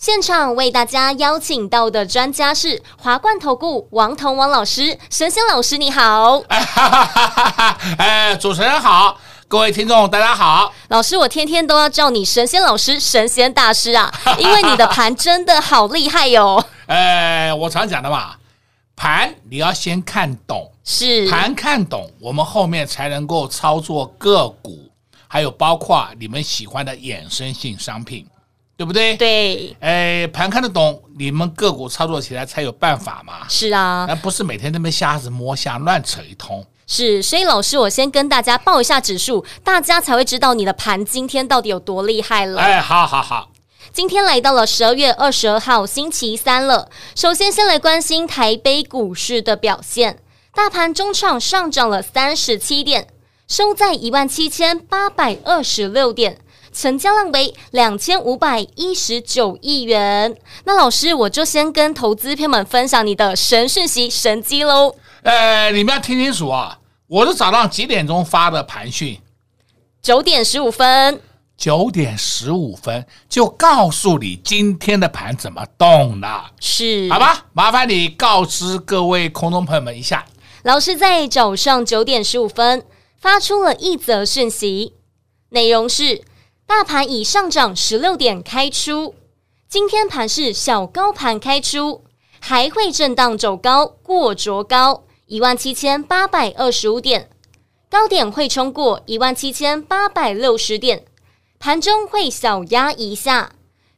现场为大家邀请到的专家是华冠投顾王彤王老师，神仙老师你好。哎哈哈哈哈！哎，主持人好，各位听众大家好。老师，我天天都要叫你神仙老师、神仙大师啊，因为你的盘真的好厉害哟、哦。哎，我常讲的嘛，盘你要先看懂，是盘看懂，我们后面才能够操作个股，还有包括你们喜欢的衍生性商品。对不对？对，哎，盘看得懂，你们个股操作起来才有办法嘛。是啊，而不是每天在那边瞎子摸瞎，乱扯一通。是，所以老师，我先跟大家报一下指数，大家才会知道你的盘今天到底有多厉害了。哎，好好好，今天来到了十二月二十二号星期三了。首先，先来关心台北股市的表现，大盘中场上涨了三十七点，收在一万七千八百二十六点。成交量为两千五百一十九亿元。那老师，我就先跟投资朋友们分享你的神讯息、神机喽。呃，你们要听清楚啊！我是早上几点钟发的盘讯？九点十五分。九点十五分就告诉你今天的盘怎么动了。是，好吧？麻烦你告知各位空中朋友们一下。老师在早上九点十五分发出了一则讯息，内容是。大盘已上涨十六点开出，今天盘是小高盘开出，还会震荡走高过卓高一万七千八百二十五点，高点会冲过一万七千八百六十点，盘中会小压一下，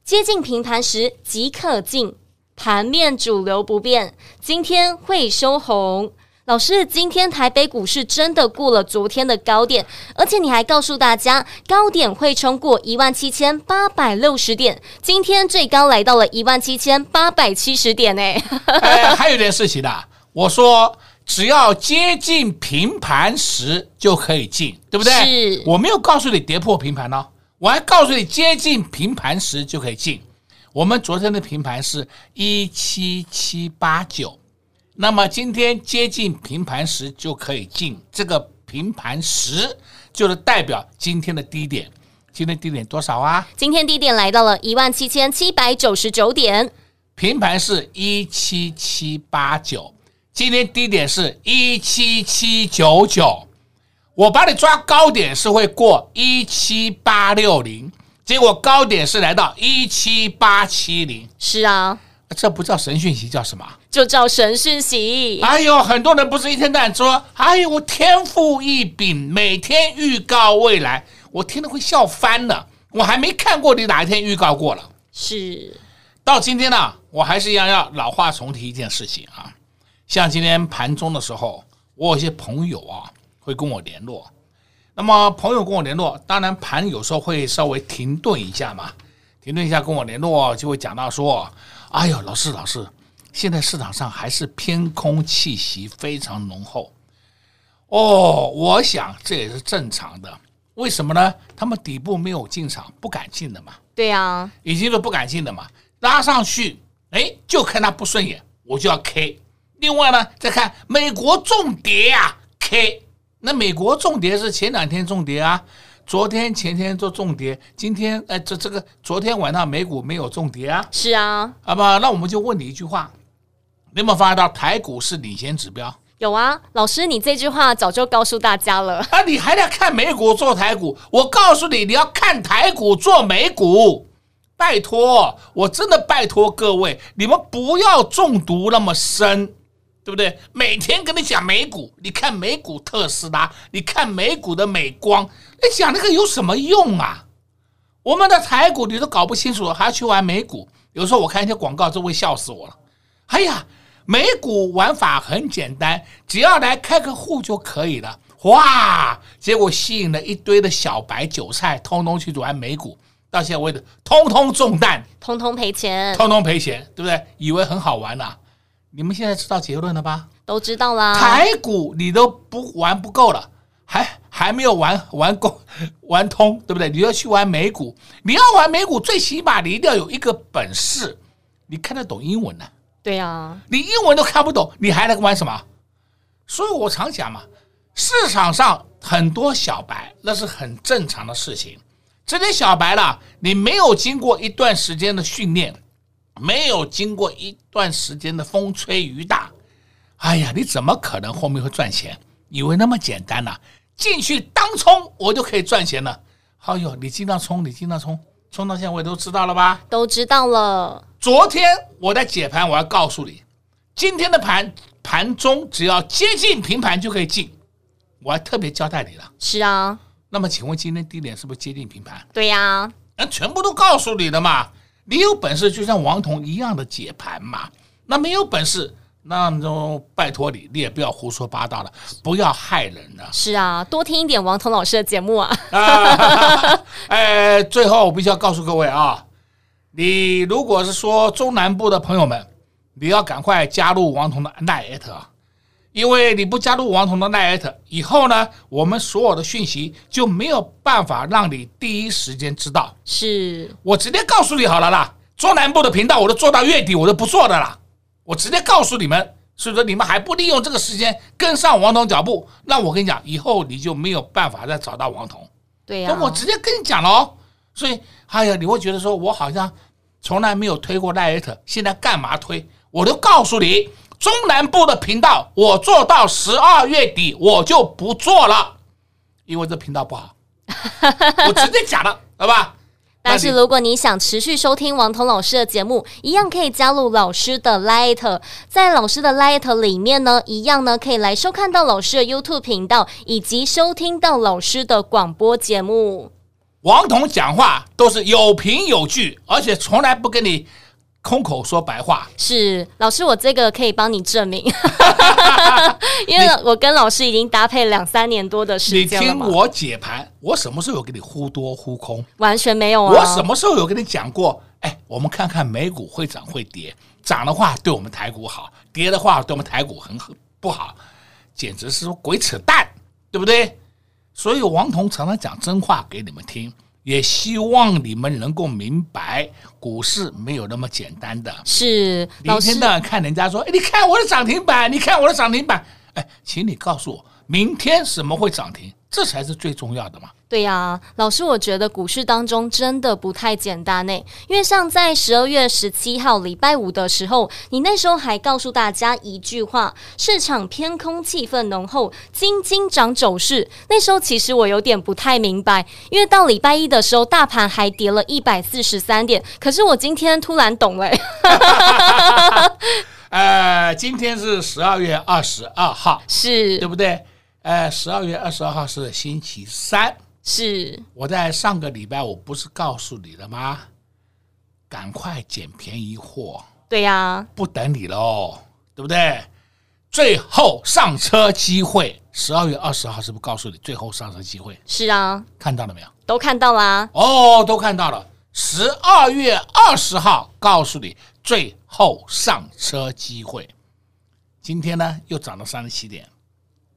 接近平盘时即可进，盘面主流不变，今天会收红。老师，今天台北股市真的过了昨天的高点，而且你还告诉大家高点会冲过一万七千八百六十点，今天最高来到了一万七千八百七十点呢。哎，还有一点事情的，我说只要接近平盘时就可以进，对不对？是，我没有告诉你跌破平盘呢，我还告诉你接近平盘时就可以进。我们昨天的平盘是一七七八九。那么今天接近平盘时就可以进，这个平盘时就是代表今天的低点。今天低点多少啊？今天低点来到了一万七千七百九十九点，平盘是一七七八九，今天低点是一七七九九。我把你抓高点是会过一七八六零，结果高点是来到一七八七零。是啊。这不叫神讯息，叫什么？就叫神讯息。哎呦，很多人不是一天到晚说：“哎呦，我天赋异禀，每天预告未来。”我听了会笑翻了。我还没看过你哪一天预告过了。是。到今天呢，我还是一样要老话重提一件事情啊。像今天盘中的时候，我有些朋友啊会跟我联络。那么朋友跟我联络，当然盘有时候会稍微停顿一下嘛。停顿一下跟我联络，就会讲到说。哎呦，老师，老师，现在市场上还是偏空气息非常浓厚。哦，我想这也是正常的。为什么呢？他们底部没有进场，不敢进的嘛。对呀，已经是不敢进的嘛。拉上去，哎，就看他不顺眼，我就要 K。另外呢，再看美国重跌啊，K。那美国重跌是前两天重跌啊。昨天前天做重跌，今天哎，这这个昨天晚上美股没有重跌啊？是啊，好吧，那我们就问你一句话，你有没有发现到台股是领先指标？有啊，老师，你这句话早就告诉大家了啊！你还要看美股做台股？我告诉你，你要看台股做美股。拜托，我真的拜托各位，你们不要中毒那么深。对不对？每天跟你讲美股，你看美股特斯拉，你看美股的美光，你讲那个有什么用啊？我们的台股你都搞不清楚，还要去玩美股？有时候我看一些广告，就会笑死我了。哎呀，美股玩法很简单，只要来开个户就可以了。哇！结果吸引了一堆的小白韭菜，通通去玩美股，到现在为止，通通中弹，通通赔钱，通通赔钱，对不对？以为很好玩呐、啊，你们现在知道结论了吧？都知道啦。台股你都不玩不够了，还还没有玩玩够玩通，对不对？你要去玩美股，你要玩美股，最起码你一定要有一个本事，你看得懂英文呢、啊？对呀、你英文都看不懂，你还能玩什么？所以我常讲嘛，市场上很多小白，那是很正常的事情。这些小白啦，你没有经过一段时间的训练，没有经过一段时间的风吹雨打，哎呀，你怎么可能后面会赚钱？以为那么简单呢、进去当冲我就可以赚钱了？哎呦，你经常冲，你经常冲，冲到现在我也都知道了吧？都知道了。昨天我在解盘，我要告诉你，今天的盘盘中只要接近平盘就可以进，我还特别交代你了。是啊。那么，请问今天低点是不是接近平盘？对呀、啊，那全部都告诉你的嘛。你有本事就像王彤一样的解盘嘛。那没有本事，那就拜托你，你也不要胡说八道了，不要害人了。是啊，多听一点王彤老师的节目啊。哎，最后我必须要告诉各位啊，你如果是说中南部的朋友们，你要赶快加入王彤的 LINE@ 啊。因为你不加入王彤的 LINE@ 以后呢，我们所有的讯息就没有办法让你第一时间知道。是我直接告诉你好了啦，中南部的频道我都做到月底，我都不做的啦。我直接告诉你们，所以说你们还不利用这个时间跟上王彤脚步，那我跟你讲，以后你就没有办法再找到王彤。对呀、啊，我直接跟你讲了哦。所以，哎呀，你会觉得说我好像从来没有推过 LINE，现在干嘛推？我都告诉你。中南部的频道，我做到十二月底，我就不做了，因为这频道不好。我直接讲了，好吧？但是如果你想持续收听王彤老师的节目，一样可以加入老师的 Light，在老师的 Light 里面呢，一样呢可以来收看到老师的 YouTube 频道，以及收听到老师的广播节目。王彤讲话都是有凭有据，而且从来不跟你。空口说白话是老师，我这个可以帮你证明，因为我跟老师已经搭配两三年多的时间了。你听我解盘，我什么时候有给你忽多忽空？完全没有啊！我什么时候有跟你讲过？哎，我们看看美股会涨会跌，涨的话对我们台股好，跌的话对我们台股很不好，简直是说鬼扯淡，对不对？所以王彤常常讲真话给你们听。也希望你们能够明白，股市没有那么简单的。是，你一天到晚看人家说，哎，你看我的涨停板，你看我的涨停板，哎，请你告诉我，明天什么会涨停？这才是最重要的嘛。对呀、啊，老师，我觉得股市当中真的不太简单呢。因为像在十二月十七号礼拜五的时候，你那时候还告诉大家一句话：市场偏空气氛浓厚，金金涨走势。那时候其实我有点不太明白，因为到礼拜一的时候，大盘还跌了一百四十三点。可是我今天突然懂了。呃，今天是十二月二十二号，是对不对？呃，十二月二十二号是星期三。是我在上个礼拜我不是告诉你了吗？赶快捡便宜货。对呀、啊，不等你喽，对不对？最后上车机会，十二月二十号是不是告诉你最后上车机会？是啊，看到了没有？都看到啦。哦，都看到了。十二月二十号告诉你最后上车机会。今天呢又涨了三十七点，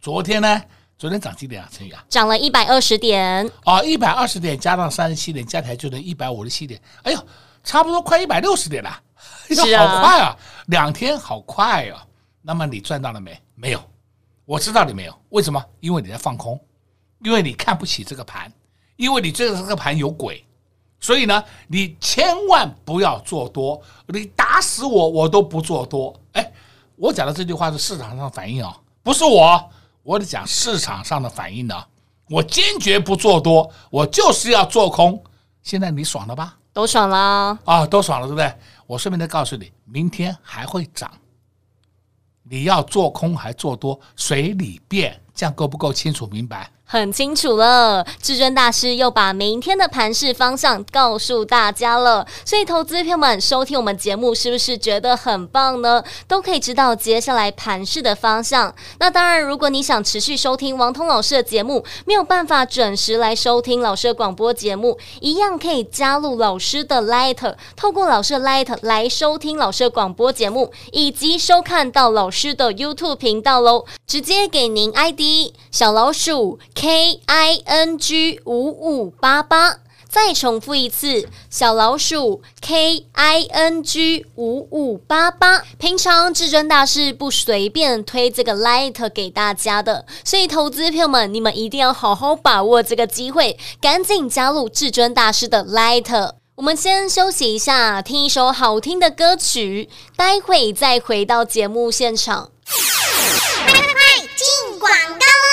昨天呢？昨天涨几点啊？陈宇啊，涨了一百二十点哦，一百二十点加上三十七点，加起来就能一百五十七点。哎呦，差不多快一百六十点了，是啊，好快啊，两天好快啊。那么你赚到了没？没有，我知道你没有。为什么？因为你在放空，因为你看不起这个盘，因为你觉得这个盘有鬼，所以呢，你千万不要做多，你打死我我都不做多。哎，我讲的这句话是市场上反应啊，不是我。我得讲市场上的反应呢，我坚决不做多，我就是要做空。现在你爽了吧？都爽了啊，都爽了，对不对？我顺便再告诉你，明天还会涨。你要做空还做多，随你便，这样够不够清楚明白？很清楚了，至尊大师又把明天的盘势方向告诉大家了，所以投资朋友们收听我们节目是不是觉得很棒呢？都可以知道接下来盘势的方向。那当然，如果你想持续收听王通老师的节目，没有办法准时来收听老师的广播节目，一样可以加入老师的 Light，透过老师的 Light 来收听老师的广播节目，以及收看到老师的 YouTube 频道喽。直接给您 ID 小老鼠。K I N G 五五八八，再重复一次，小老鼠 K I N G 五五八八。平常至尊大师不随便推这个 Light 给大家的，所以投资朋友们，你们一定要好好把握这个机会，赶紧加入至尊大师的 Light。我们先休息一下，听一首好听的歌曲，待会再回到节目现场。快快快，进广告。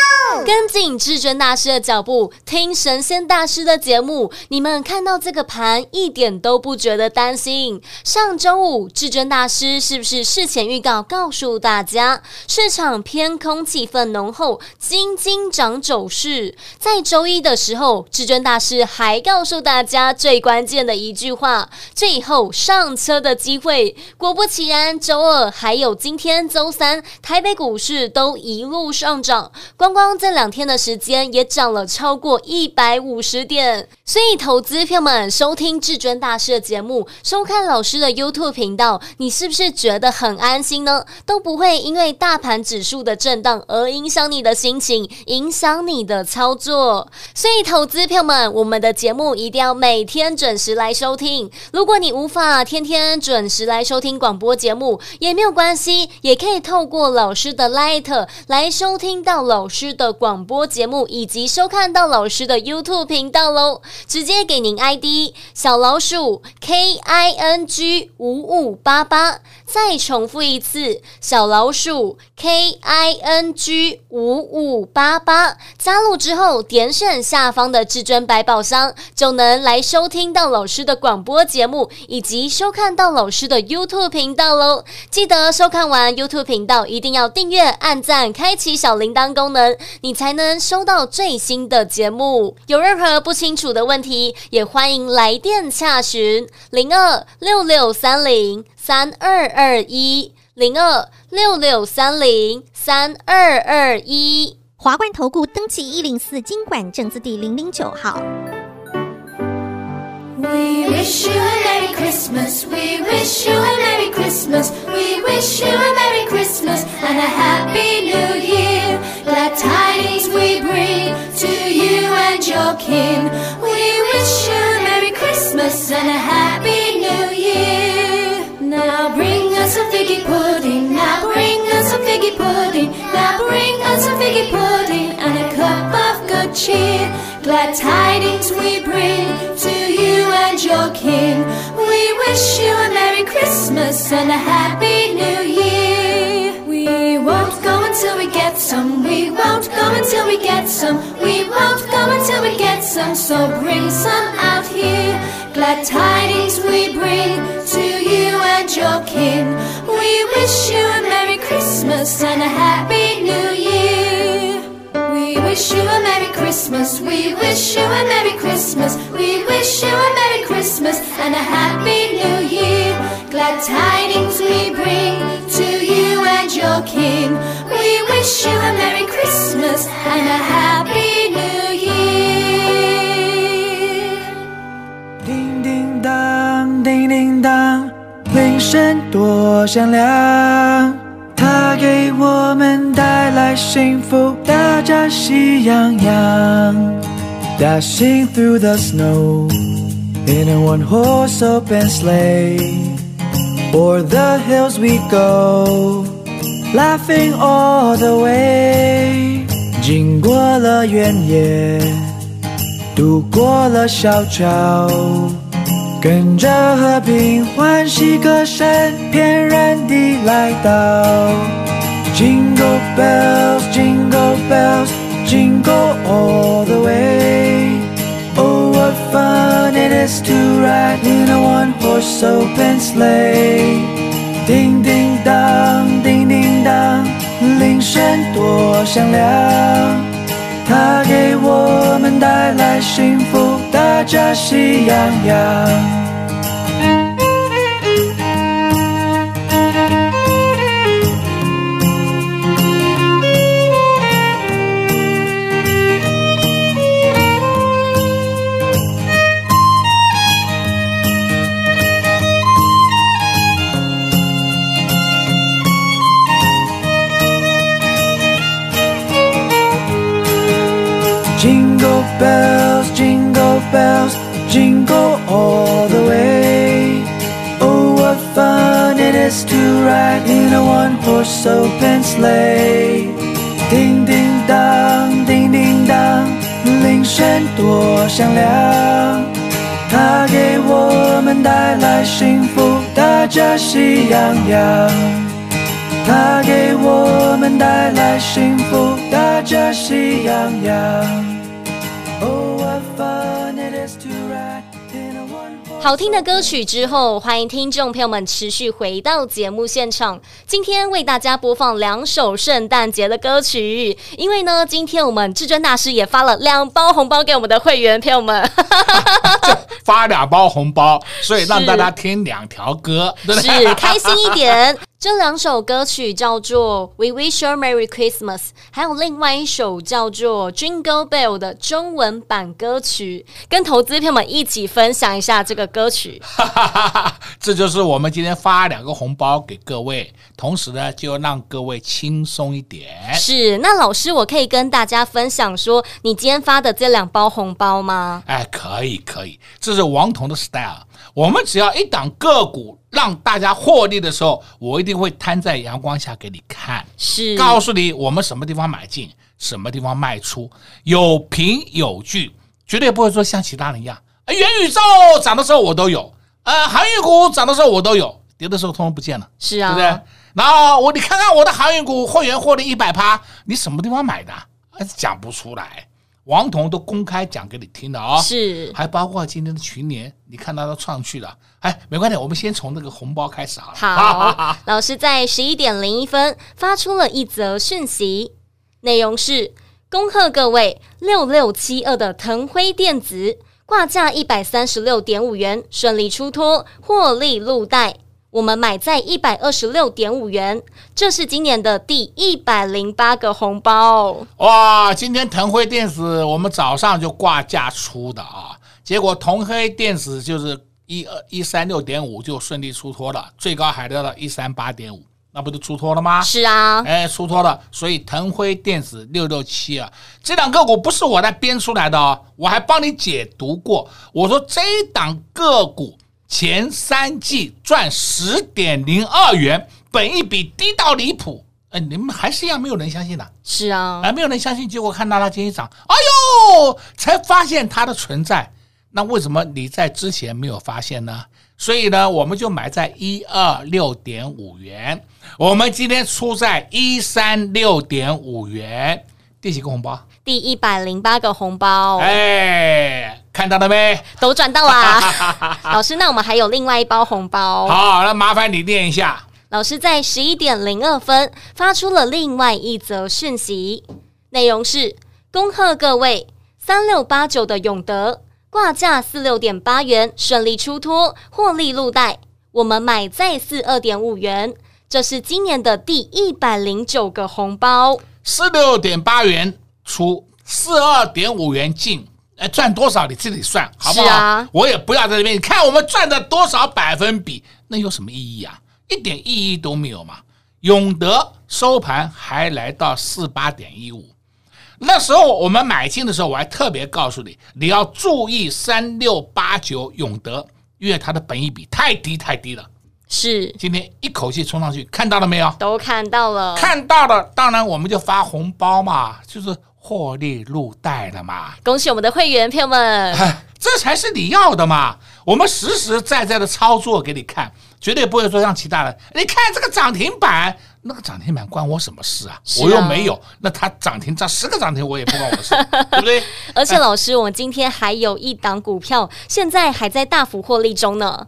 跟紧至尊大师的脚步，听神仙大师的节目。你们看到这个盘一点都不觉得担心。上周五，至尊大师是不是事前预告告诉大家，市场偏空气氛浓厚，金金涨走势？在周一的时候，至尊大师还告诉大家最关键的一句话：最后上车的机会。果不其然，周二还有今天周三，台北股市都一路上涨，光光这。两天的时间也涨了超过一百五十点，所以投资票们收听至尊大师的节目，收看老师的 YouTube 频道，你是不是觉得很安心呢？都不会因为大盘指数的震荡而影响你的心情，影响你的操作。所以投资票们，我们的节目一定要每天准时来收听。如果你无法天天准时来收听广播节目，也没有关系，也可以透过老师的 Light 来收听到老师的。广播节目以及收看到老师的 YouTube 频道喽，直接给您 ID 小老鼠 K I N G 五五八八，再重复一次小老鼠 K I N G 五五八八，加入之后点选下方的至尊百宝箱，就能来收听到老师的广播节目以及收看到老师的 YouTube 频道喽。记得收看完 YouTube 频道，一定要订阅、按赞、开启小铃铛功能，你。才能收到最新的节目。有任何不清楚的问题，也欢迎来电洽询零二六六三零三二二一零二六六三零三二二一。华冠投顾登记一零四经管证字第零零九号。We wish you a Merry Christmas. We wish you a Merry Christmas. We wish you a Merry Christmas and a Happy New Year. Glad tidings we bring to you and your kin. We wish you a Merry Christmas and a Happy New Year. Now bring us some figgy pudding. Now bring us some figgy pudding. Now bring us some figgy pudding and a cup of good cheer. Glad tidings we bring and your kin. We wish you a Merry Christmas and a Happy New Year. We won't go until we get some. We won't go until we get some. We won't go until we get some. So bring some out here. Glad tidings we bring to you and your kin. We wish you a Merry Christmas and a Happy New Year. Christmas. We wish you a Merry Christmas. We wish you a Merry Christmas and a Happy New Year. Glad tidings we bring to you and your kin. We wish you a Merry Christmas and a Happy New Year. 叮叮当，叮叮当，铃声多响亮。 它给我们带来幸福，大家喜洋洋。Dashing through the snow in a one-horse open sleigh, o'er the hills we go, laughing all the way。经过了原野，渡过了小桥。跟着和平欢喜歌声，翩然地来到。Jingle bells, jingle bells, jingle all the way. Oh, what fun it is to ride in a one-horse open sleigh. 叮叮当，叮叮当，铃声多响亮。它给我们带来幸福，大家喜洋洋。So，Pinceley，叮叮当，叮叮当，铃声多响亮。它给我们带来幸福，大家喜洋洋。它给我们带来幸福，大家喜洋洋。好听的歌曲之后，欢迎听众朋友们持续回到节目现场。今天为大家播放两首圣诞节的歌曲，因为呢，今天我们至尊大师也发了两包红包给我们的会员朋友们，发两包红包，所以让大家听两条歌，是，是开心一点。这两首歌曲叫做《We Wish You a Merry Christmas》，还有另外一首叫做《Jingle Bell》的中文版歌曲，跟投资朋友们一起分享一下这个歌曲。这就是我们今天发两个红包给各位，同时呢，就让各位轻松一点。是，那老师，我可以跟大家分享说，你今天发的这两包红包吗？哎，可以，可以，这是王彤的 style。我们只要一档个股让大家获利的时候，我一定会摊在阳光下给你看，是告诉你我们什么地方买进，什么地方卖出，有凭有据，绝对不会说像其他人一样，元宇宙涨的时候我都有，呃，航运股涨的时候我都有，跌的时候通通不见了，是啊，对不对？然后我你看看我的航运股会员获利一百趴，你什么地方买的？讲不出来。王彤都公开讲给你听的啊、哦，是，还包括今天的群联，你看他都创去了，哎，没关系，我们先从那个红包开始好了。好，老师在十一点零一分发出了一则讯息，内容是：恭贺各位六六七二的腾辉电子挂价一百三十六点五元顺利出脱，获利入袋。我们买在一百二十六点五元，这是今年的第一百零八个红包。哇！今天腾辉电子我们早上就挂价出的啊，结果腾辉电子就是一二一三六点五就顺利出脱了，最高还得到一三八点五，那不就出脱了吗？是啊，哎，出脱了。所以腾辉电子六六七啊，这档个股不是我在编出来的哦，我还帮你解读过。我说这档个股。前三季赚十点零二元，本一比低到离谱，哎，你们还是一样没有人相信的。是啊，哎，没有人相信，结果看到它今天涨，哎呦，才发现它的存在。那为什么你在之前没有发现呢？所以呢，我们就买在一二六点五元，我们今天出在一三六点五元，第几个红包？第一百零八个红包。哎。看到了没？都赚到啦！老师，那我们还有另外一包红包。好，那麻烦你念一下。老师在十一点零二分发出了另外一则讯息，内容是：恭贺各位三六八九的永德挂价四六点八元顺利出脱，获利入袋。我们买在四二点五元，这是今年的第一百零九个红包。四六点八元出，四二点五元进。哎，赚多少你自己算，好不好？啊、我也不要在这边。你看我们赚的多少百分比，那有什么意义啊？一点意义都没有嘛。永德收盘还来到四八点一五，那时候我们买进的时候，我还特别告诉你，你要注意三六八九永德，因为它的本益比太低太低了。是，今天一口气冲上去，看到了没有？都看到了，看到了。当然我们就发红包嘛，就是。获利入袋了嘛？恭喜我们的会员朋友们，这才是你要的嘛！我们实实在在的操作给你看，绝对不会说像其他人。你看这个涨停板，那个涨停板关我什么事啊？啊我又没有。那它涨停涨十个涨停，我也不关我的事，对不对？而且老师，我们今天还有一档股票，现在还在大幅获利中呢。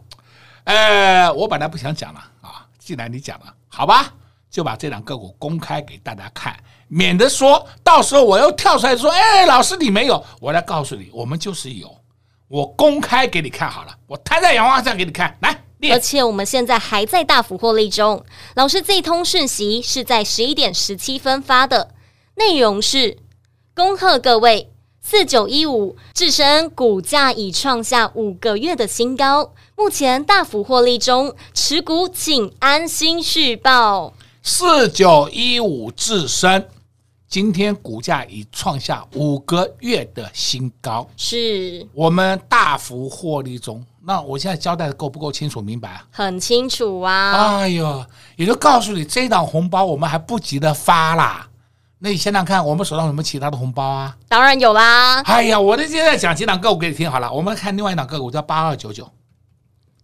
呃，我本来不想讲了啊，既然你讲了，好吧，就把这两个股公开给大家看。免得说到时候我又跳出来说，哎，老师你没有，我来告诉你，我们就是有，我公开给你看好了，我摊在阳光上给你看，来。而且我们现在还在大幅获利中。老师这一通讯息是在十一点十七分发的，内容是：恭贺各位，四九一五智深股价已创下五个月的新高，目前大幅获利中，持股请安心续报。四九一五智伸。今天股价已创下五个月的新高，是我们大幅获利中。那我现在交代的够不够清楚明白啊？很清楚啊！哎呦，也就告诉你，这档红包我们还不急着发啦。那你想想看，我们手上有没有其他的红包啊？当然有啦！哎呀，我的现在讲几档个股给你听好了。我们看另外一档个股叫八二九九，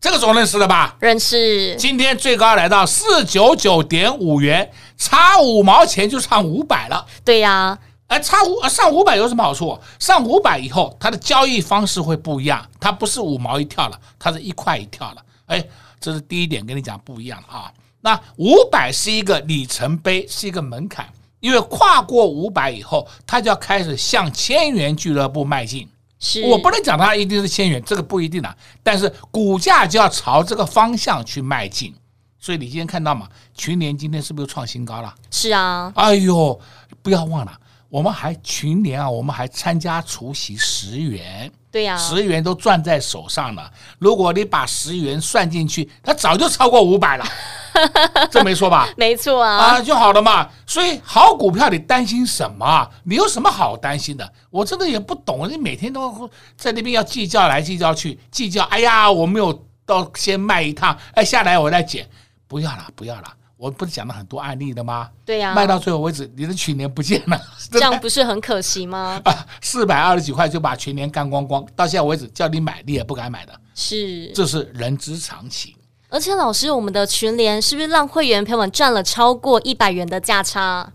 这个总认识了吧？认识。今天最高来到四九九点五元。差五毛钱就上五百了，对呀、啊，哎，差五上五百有什么好处？上五百以后，它的交易方式会不一样，它不是五毛一跳了，它是一块一跳了。哎，这是第一点，跟你讲不一样啊。那五百是一个里程碑，是一个门槛，因为跨过五百以后，它就要开始向千元俱乐部迈进。是我不能讲它一定是千元，这个不一定啊，但是股价就要朝这个方向去迈进。所以你今天看到嘛？群联今天是不是又创新高了？是啊。哎呦，不要忘了，我们还群联啊，我们还参加除息十元。对呀、啊，十元都攥在手上了。如果你把十元算进去，它早就超过五百了。这没错吧？没错啊。啊，就好了嘛。所以好股票，你担心什么？你有什么好担心的？我真的也不懂。你每天都在那边要计较来计较去，计较。哎呀，我没有到先卖一趟，哎，下来我再减。不要了，不要了！我不是讲了很多案例的吗？对呀、啊，卖到最后为止，你的群年不见了，这样不是很可惜吗？啊，四百二十几块就把全年干光光，到现在为止叫你买，你也不敢买的。是，这是人之常情。而且老师，我们的群联是不是让会员朋友们赚了超过一百元的价差？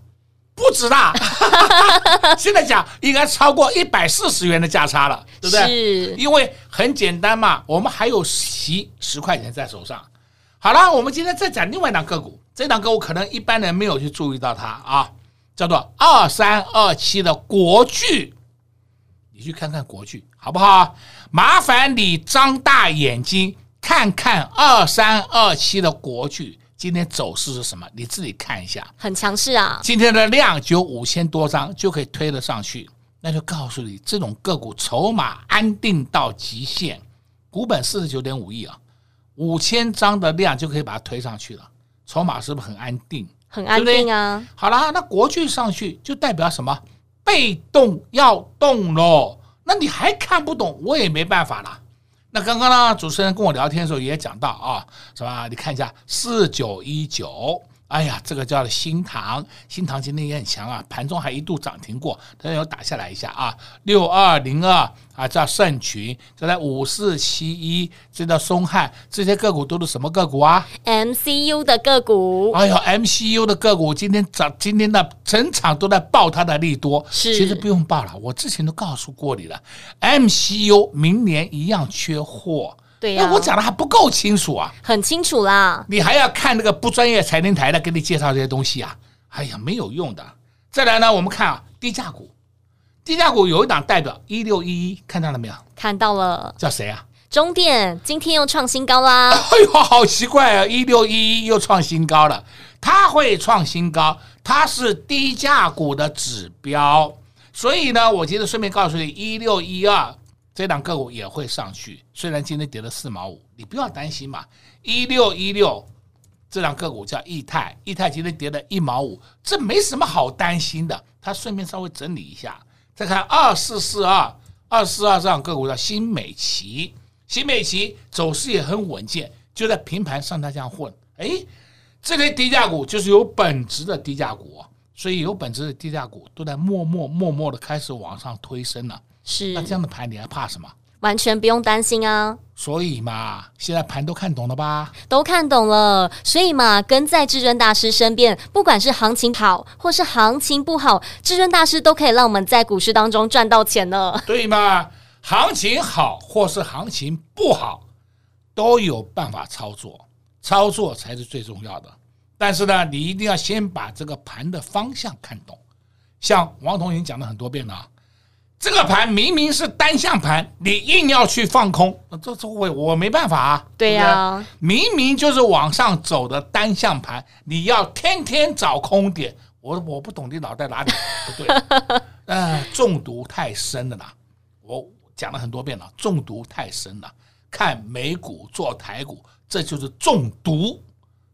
不止啦，现在讲应该超过一百四十元的价差了，对不对？是，因为很简单嘛，我们还有息十块钱在手上。好了，我们今天再讲另外一档个股，这档个股可能一般人没有去注意到它啊，叫做二三二七的国巨，你去看看国巨好不好？麻烦你张大眼睛看看二三二七的国巨今天走势是什么，你自己看一下，很强势啊！今天的量就五千多张就可以推得上去，那就告诉你，这种个股筹码安定到极限，股本四十九点五亿啊。五千张的量就可以把它推上去了，筹码是不是很安定？很安定啊！好了，那国巨上去就代表什么？被动要动喽。那你还看不懂，我也没办法了。那刚刚呢，主持人跟我聊天的时候也讲到啊，是吧？你看一下四九一九。哎呀，这个叫做新塘，新塘今天也很强啊，盘中还一度涨停过，但是又打下来一下啊。六二零二啊，叫盛群，再来五四七一，这叫松汉，这些个股都是什么个股啊？MCU 的个股。哎呦，MCU 的个股今天涨，今天的整场都在爆它的利多。是，其实不用报了，我之前都告诉过你了，MCU 明年一样缺货。对呀、啊，我讲的还不够清楚啊，很清楚啦。你还要看那个不专业财经台的给你介绍这些东西啊？哎呀，没有用的。再来呢，我们看啊，低价股，低价股有一档代表一六一一，看到了没有？看到了。叫谁啊？中电今天又创新高啦！哎呦，好奇怪啊！一六一一又创新高了，它会创新高，它是低价股的指标。所以呢，我今天顺便告诉你，一六一二。这档个股也会上去，虽然今天跌了四毛五，你不要担心嘛。一六一六，这档个股叫易泰，易泰今天跌了一毛五，这没什么好担心的。它顺便稍微整理一下，再看二四四二，二四二这档个股叫新美奇，新美奇走势也很稳健，就在平盘上它这样混。哎，这类低价股就是有本质的低价股，所以有本质的低价股都在默默默默的开始往上推升了。是，那这样的盘你还怕什么？完全不用担心啊！所以嘛，现在盘都看懂了吧？都看懂了，所以嘛，跟在至尊大师身边，不管是行情好或是行情不好，至尊大师都可以让我们在股市当中赚到钱呢。对嘛？行情好或是行情不好，都有办法操作，操作才是最重要的。但是呢，你一定要先把这个盘的方向看懂。像王彤已经讲了很多遍了，这个盘明明是单向盘，你硬要去放空，这这我我没办法啊。对呀、啊，明明就是往上走的单向盘，你要天天找空点，我我不懂你脑袋哪里 不对。呃，中毒太深了啦，我讲了很多遍了，中毒太深了，看美股做台股，这就是中毒。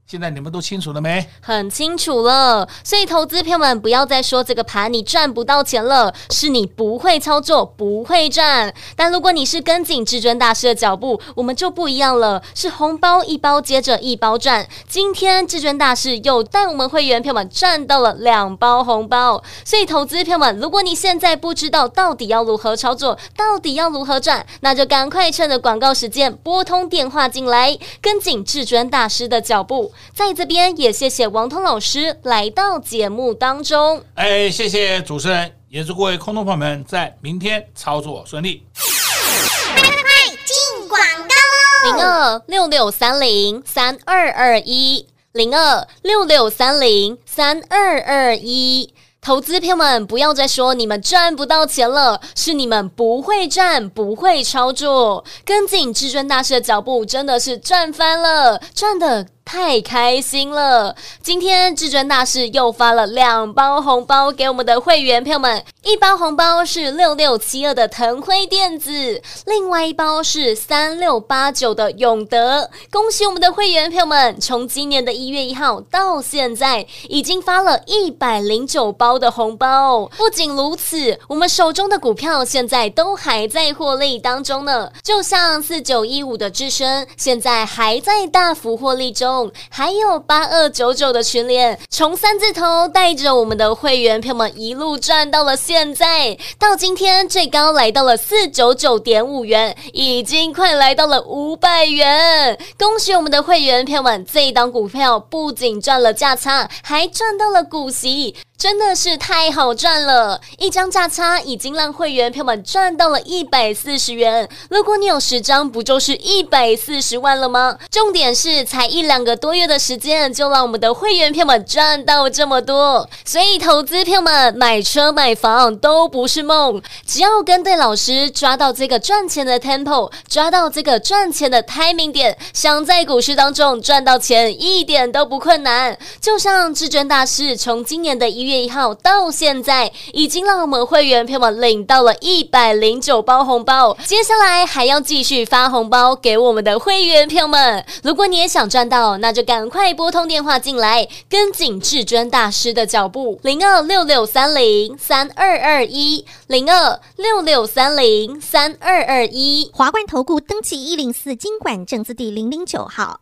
现在你们都清楚了没？很清楚了，所以投资朋友们不要再说这个盘你赚不到钱了，是你不会操作，不会赚。但如果你是跟紧至尊大师的脚步，我们就不一样了，是红包一包接着一包赚。今天至尊大师又带我们会员朋友们赚到了两包红包，所以投资朋友们，如果你现在不知道到底要如何操作，到底要如何赚，那就赶快趁着广告时间拨通电话进来，跟紧至尊大师的脚步。在这边也谢谢王通老师来到节目当中。哎，谢谢主持人，也祝各位空头朋友们在明天操作顺利。快快快，进广告喽！零二六六三零三二二一，零二六六三零三二二一。投资朋友们，不要再说你们赚不到钱了，是你们不会赚，不会操作。跟紧至尊大师的脚步，真的是赚翻了，赚的。太开心了！今天至尊大师又发了两包红包给我们的会员朋友们，一包红包是六六七二的腾辉电子，另外一包是三六八九的永德。恭喜我们的会员朋友们，从今年的一月一号到现在，已经发了一百零九包的红包。不仅如此，我们手中的股票现在都还在获利当中呢，就像四九一五的智深，现在还在大幅获利中。还有八二九九的群联，从三字头带着我们的会员朋友们一路赚到了现在，到今天最高来到了四九九点五元，已经快来到了五百元。恭喜我们的会员朋友们，这一档股票不仅赚了价差，还赚到了股息。真的是太好赚了！一张价差已经让会员朋友们赚到了一百四十元。如果你有十张，不就是一百四十万了吗？重点是才一两个多月的时间，就让我们的会员朋友们赚到这么多。所以，投资朋友们买车买房都不是梦，只要跟对老师，抓到这个赚钱的 tempo，抓到这个赚钱的 timing 点，想在股市当中赚到钱一点都不困难。就像至尊大师从今年的一月。月一号到现在，已经让我们会员朋友们领到了一百零九包红包，接下来还要继续发红包给我们的会员朋友们。如果你也想赚到，那就赶快拨通电话进来，跟紧至尊大师的脚步，零二六六三零三二二一，零二六六三零三二二一，华冠投顾登记一零四金管证字第零零九号。